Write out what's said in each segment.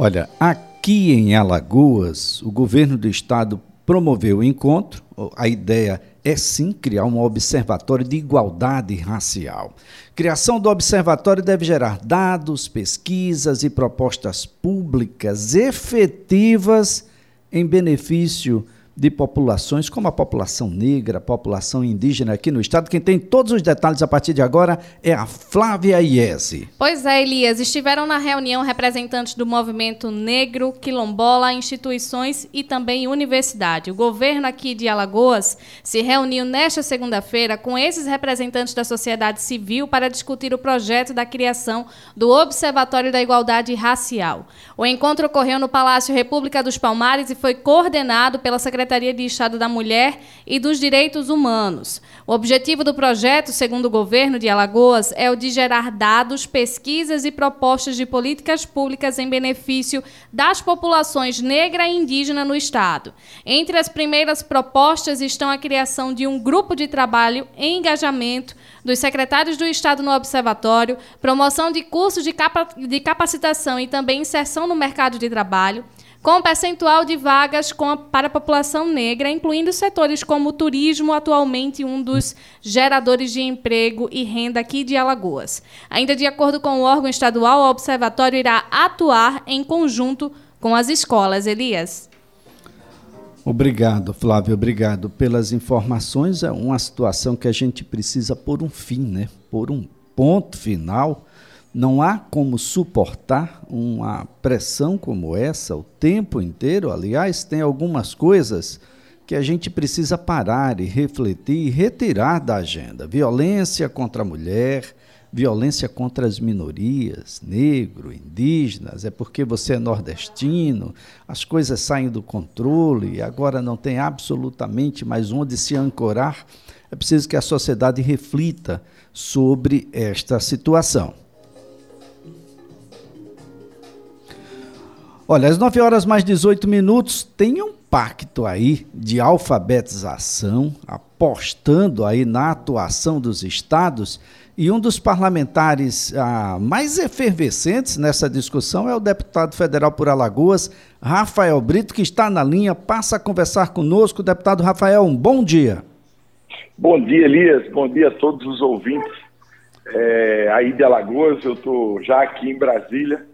Olha, aqui em Alagoas, o governo do estado promoveu o encontro. A ideia é sim criar um observatório de igualdade racial. Criação do observatório deve gerar dados, pesquisas e propostas públicas efetivas em benefício de populações como a população negra, a população indígena aqui no estado. Quem tem todos os detalhes a partir de agora é a Flávia Iese. Pois é, Elias. Estiveram na reunião representantes do movimento negro, quilombola, instituições e também universidade. O governo aqui de Alagoas se reuniu nesta segunda-feira com esses representantes da sociedade civil para discutir o projeto da criação do Observatório da Igualdade Racial. O encontro ocorreu no Palácio República dos Palmares e foi coordenado pela Secretaria Secretaria de Estado da Mulher e dos Direitos Humanos. O objetivo do projeto, segundo o governo de Alagoas, é o de gerar dados, pesquisas e propostas de políticas públicas em benefício das populações negra e indígena no Estado. Entre as primeiras propostas estão a criação de um grupo de trabalho em engajamento dos secretários do Estado no Observatório, promoção de cursos de, capacitação e também inserção no mercado de trabalho, com percentual de vagas a, para a população negra, incluindo setores como o turismo, atualmente um dos geradores de emprego e renda aqui de Alagoas. Ainda de acordo com o órgão estadual, o observatório irá atuar em conjunto com as escolas. Elias. Obrigado, Flávio, obrigado pelas informações. É uma situação que a gente precisa pôr um fim, né? Por um ponto final não há como suportar uma pressão como essa o tempo inteiro. Aliás, tem algumas coisas que a gente precisa parar e refletir e retirar da agenda. Violência contra a mulher, violência contra as minorias, negro, indígenas, é porque você é nordestino, as coisas saem do controle e agora não tem absolutamente mais onde se ancorar. É preciso que a sociedade reflita sobre esta situação. Olha, às 9 horas mais 18 minutos, tem um pacto aí de alfabetização, apostando aí na atuação dos estados, e um dos parlamentares ah, mais efervescentes nessa discussão é o deputado federal por Alagoas, Rafael Brito, que está na linha, passa a conversar conosco. Deputado Rafael, um bom dia. Bom dia, Elias. Bom dia a todos os ouvintes é, aí de Alagoas. Eu estou já aqui em Brasília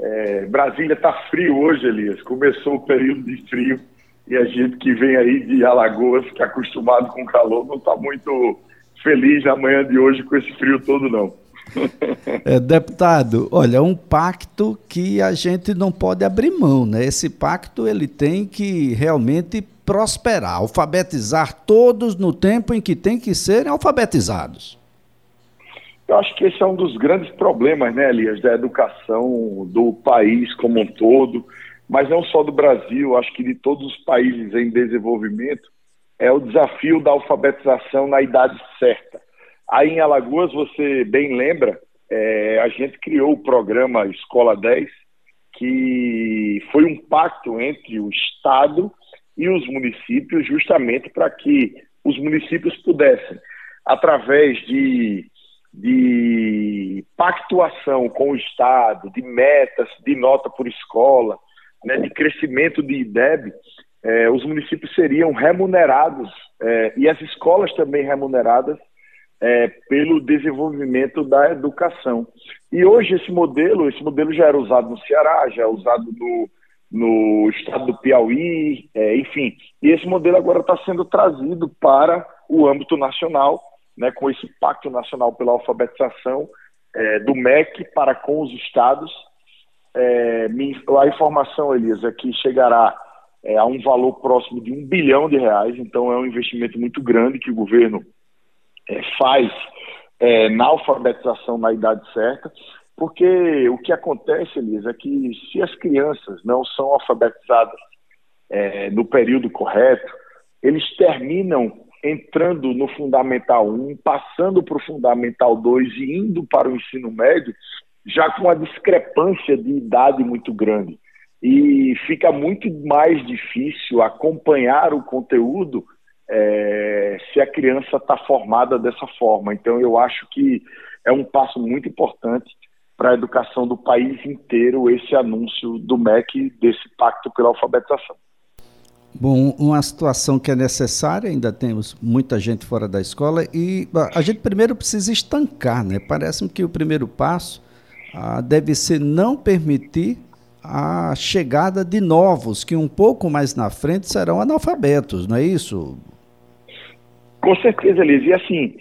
é, Brasília está frio hoje, Elias. Começou o período de frio e a gente que vem aí de Alagoas, que é acostumado com calor, não está muito feliz na manhã de hoje com esse frio todo, não. É, deputado, olha, um pacto que a gente não pode abrir mão, né? Esse pacto ele tem que realmente prosperar, alfabetizar todos no tempo em que tem que serem alfabetizados. Eu acho que esse é um dos grandes problemas, né, Elias, da educação do país como um todo, mas não só do Brasil, acho que de todos os países em desenvolvimento, é o desafio da alfabetização na idade certa. Aí em Alagoas, você bem lembra, é, a gente criou o programa Escola 10, que foi um pacto entre o Estado e os municípios, justamente para que os municípios pudessem, através de de pactuação com o Estado, de metas, de nota por escola, né, de crescimento de IDEB, é, os municípios seriam remunerados é, e as escolas também remuneradas é, pelo desenvolvimento da educação. E hoje esse modelo, esse modelo já era usado no Ceará, já é usado no, no estado do Piauí, enfim. E esse modelo agora está sendo trazido para o âmbito nacional né, com esse Pacto Nacional pela Alfabetização é, do MEC para com os estados. É, a informação, Elisa, é que chegará é, a um valor próximo de um bilhão de reais, então é um investimento muito grande que o governo é, faz é, na alfabetização na idade certa, porque o que acontece, Elisa, é que se as crianças não são alfabetizadas no período correto, eles terminam entrando no Fundamental 1, passando para o Fundamental 2 e indo para o ensino médio, já com uma discrepância de idade muito grande. E fica muito mais difícil acompanhar o conteúdo é, se a criança está formada dessa forma. Então, eu acho que é um passo muito importante para a educação do país inteiro esse anúncio do MEC desse pacto pela alfabetização. Bom, uma situação que é necessária, ainda temos muita gente fora da escola e a gente primeiro precisa estancar, né? Parece-me que o primeiro passo ah, deve ser não permitir a chegada de novos, que um pouco mais na frente serão analfabetos, não é isso? Com certeza, Liz. E assim,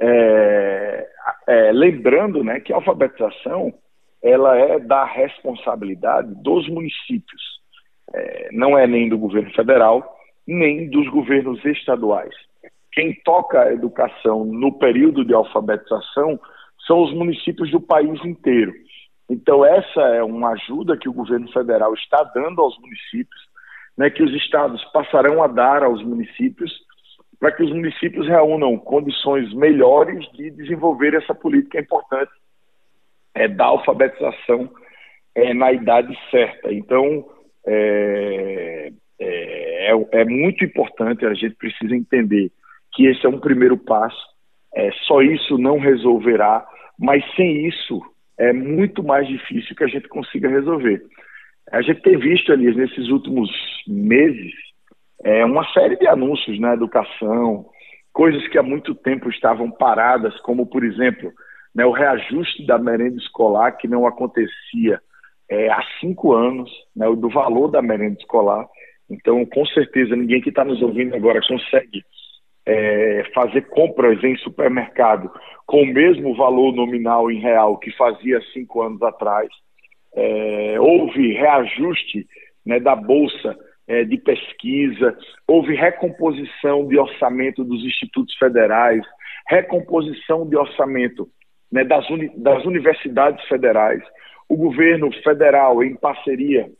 é, é, lembrando né, que a alfabetização ela é da responsabilidade dos municípios é, não é nem do governo federal, nem dos governos estaduais. Quem toca a educação no período de alfabetização são os municípios do país inteiro. Então, essa é uma ajuda que o governo federal está dando aos municípios, né, que os estados passarão a dar aos municípios, para que os municípios reúnam condições melhores de desenvolver essa política importante é, da alfabetização é, na idade certa. Então, é, é, é, é, muito importante, a gente precisa entender que esse é um primeiro passo, é, só isso não resolverá, mas sem isso é muito mais difícil que a gente consiga resolver. A gente tem visto ali nesses últimos meses é, uma série de anúncios na educação, coisas que há muito tempo estavam paradas, como, por exemplo, né, o reajuste da merenda escolar, que não acontecia é, há cinco anos, né, do valor da merenda escolar. Então, com certeza, ninguém que está nos ouvindo agora consegue é, fazer compras em supermercado com o mesmo valor nominal em real que fazia cinco anos atrás. É, houve reajuste né, da bolsa é, de pesquisa, houve recomposição de orçamento dos institutos federais, recomposição de orçamento né, das, uni das universidades federais o governo federal, em parceria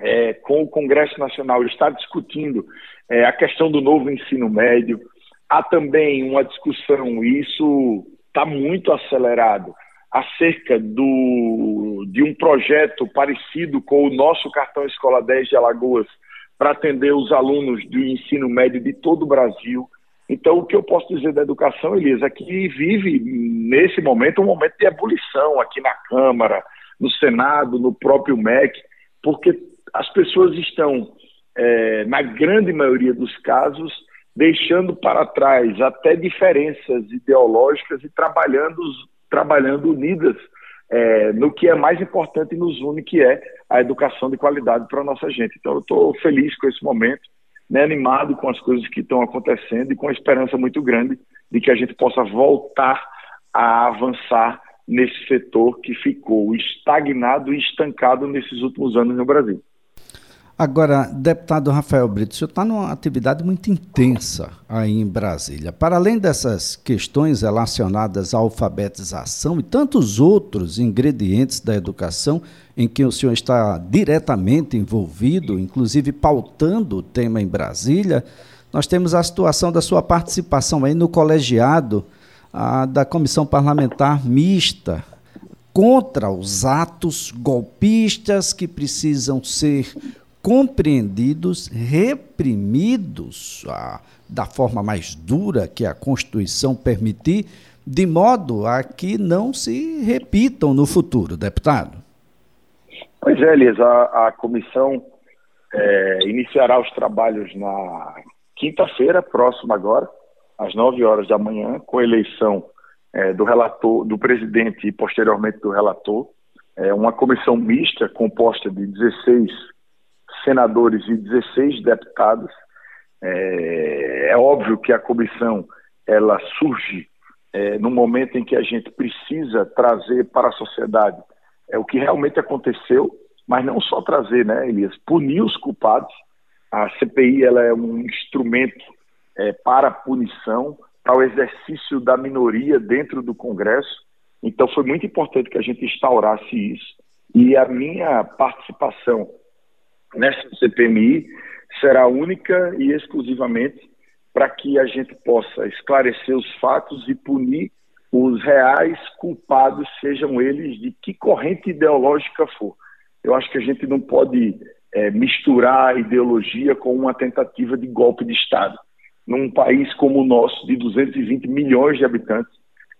é, com o Congresso Nacional, está discutindo é, a questão do novo ensino médio. Há também uma discussão, e isso está muito acelerado, acerca do, de um projeto parecido com o nosso cartão Escola 10 de Alagoas, para atender os alunos do ensino médio de todo o Brasil. Então, o que eu posso dizer da educação, Elisa, é que vive, nesse momento, um momento de ebulição aqui na Câmara, no Senado, no próprio MEC, porque as pessoas estão, é, na grande maioria dos casos, deixando para trás até diferenças ideológicas e trabalhando, trabalhando unidas é, no que é mais importante e nos une, que é a educação de qualidade para a nossa gente. Então, eu estou feliz com esse momento, né, animado com as coisas que estão acontecendo e com a esperança muito grande de que a gente possa voltar a avançar nesse setor que ficou estagnado e estancado nesses últimos anos no Brasil. Agora, deputado Rafael Brito, o senhor está numa atividade muito intensa aí em Brasília. Para além dessas questões relacionadas à alfabetização e tantos outros ingredientes da educação em que o senhor está diretamente envolvido, inclusive pautando o tema em Brasília, nós temos a situação da sua participação aí no colegiado da Comissão Parlamentar Mista contra os atos golpistas que precisam ser compreendidos, reprimidos da forma mais dura que a Constituição permitir, de modo a que não se repitam no futuro, deputado. Pois é, Elias, a, a comissão é, iniciará os trabalhos na quinta-feira, próxima agora, às 9 horas da manhã, com a eleição é, do relator, do presidente e posteriormente do relator. É uma comissão mista composta de 16 senadores e 16 deputados. É, é óbvio que a comissão ela surge é, no momento em que a gente precisa trazer para a sociedade é o que realmente aconteceu, mas não só trazer, né, Elias, punir os culpados. A CPI ela é um instrumento é, para punição, para o exercício da minoria dentro do Congresso. Então, foi muito importante que a gente instaurasse isso. E a minha participação nessa CPMI será única e exclusivamente para que a gente possa esclarecer os fatos e punir os reais culpados, sejam eles de que corrente ideológica for. Eu acho que a gente não pode é, misturar ideologia com uma tentativa de golpe de Estado num país como o nosso, de 220 milhões de habitantes,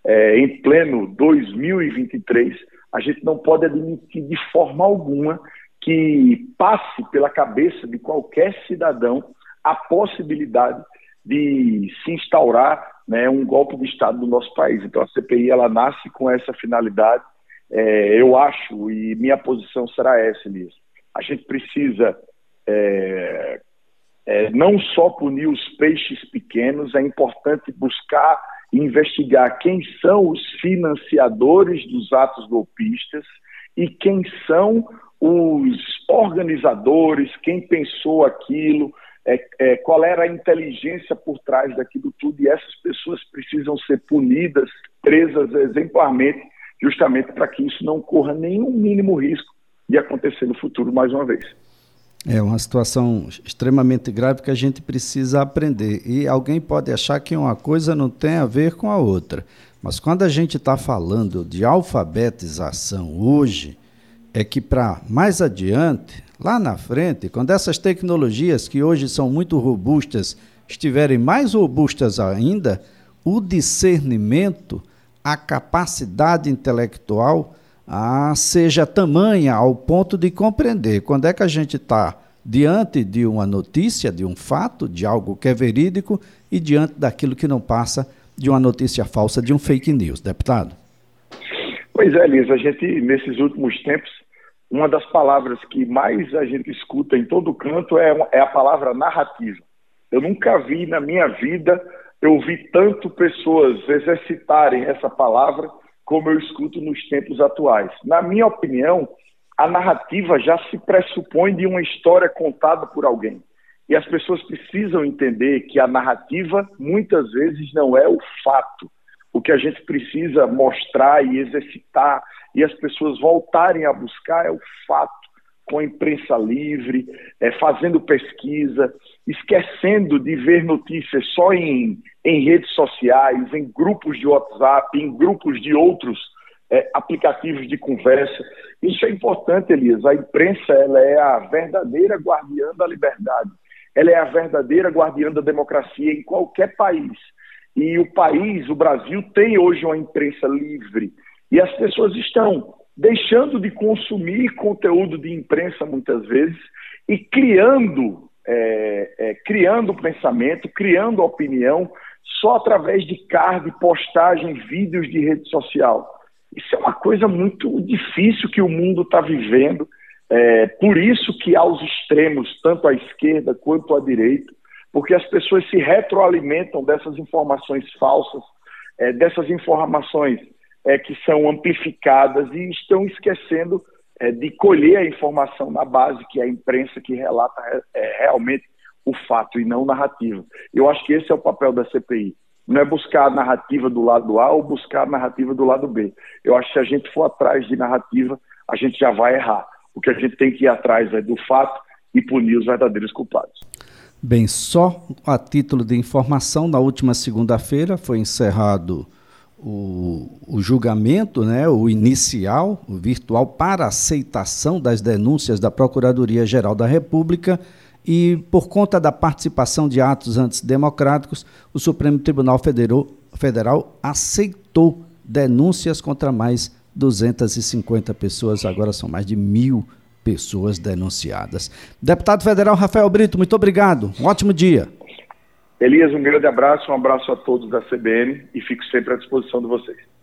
é, em pleno 2023, a gente não pode admitir de forma alguma que passe pela cabeça de qualquer cidadão a possibilidade de se instaurar né, um golpe de Estado no nosso país. Então a CPI ela nasce com essa finalidade. É, eu acho, e minha posição será essa, Elias. A gente precisa é, é, não só punir os peixes pequenos, é importante buscar e investigar quem são os financiadores dos atos golpistas e quem são os organizadores, quem pensou aquilo, é, é, qual era a inteligência por trás daquilo tudo, e essas pessoas precisam ser punidas, presas exemplarmente, justamente para que isso não corra nenhum mínimo risco de acontecer no futuro mais uma vez. É uma situação extremamente grave que a gente precisa aprender. E alguém pode achar que uma coisa não tem a ver com a outra. Mas quando a gente está falando de alfabetização hoje, é que para mais adiante, lá na frente, quando essas tecnologias que hoje são muito robustas estiverem mais robustas ainda, o discernimento, a capacidade intelectual ah, seja tamanha ao ponto de compreender quando é que a gente está diante de uma notícia, de um fato, de algo que é verídico e diante daquilo que não passa de uma notícia falsa, de um fake news, deputado. Pois é, Liz, a gente, nesses últimos tempos, uma das palavras que mais a gente escuta em todo canto é, é a palavra narrativa. Eu nunca vi na minha vida, eu vi tanto pessoas exercitarem essa palavra como eu escuto nos tempos atuais. Na minha opinião, a narrativa já se pressupõe de uma história contada por alguém. E as pessoas precisam entender que a narrativa muitas vezes não é o fato. O que a gente precisa mostrar e exercitar e as pessoas voltarem a buscar é o fato com a imprensa livre, é, fazendo pesquisa, esquecendo de ver notícias só em, em redes sociais, em grupos de WhatsApp, em grupos de outros é, aplicativos de conversa. Isso é importante, Elias. A imprensa ela é a verdadeira guardiã da liberdade. Ela é a verdadeira guardiã da democracia em qualquer país. E o país, o Brasil, tem hoje uma imprensa livre. E as pessoas estão deixando de consumir conteúdo de imprensa muitas vezes e criando, é, é, criando pensamento, criando opinião só através de card, postagem, vídeos de rede social. Isso é uma coisa muito difícil que o mundo está vivendo. É, por isso que há os extremos, tanto à esquerda quanto à direita, porque as pessoas se retroalimentam dessas informações falsas, é, dessas informações é, que são amplificadas e estão esquecendo é, de colher a informação na base, que é a imprensa que relata é, realmente o fato e não narrativa. Eu acho que esse é o papel da CPI. Não é buscar a narrativa do lado A ou buscar a narrativa do lado B. Eu acho que se a gente for atrás de narrativa, a gente já vai errar. O que a gente tem que ir atrás é do fato e punir os verdadeiros culpados. Bem, só a título de informação, na última segunda-feira foi encerrado o, o, julgamento, né, o inicial, o virtual, para aceitação das denúncias da Procuradoria-Geral da República e, por conta da participação de atos antidemocráticos, o Supremo Tribunal Federal, Federal aceitou denúncias contra mais 250 pessoas, agora são mais de mil pessoas denunciadas. Deputado Federal Rafael Brito, muito obrigado. Um ótimo dia. Elias, um grande abraço, um abraço a todos da CBN e fico sempre à disposição de vocês.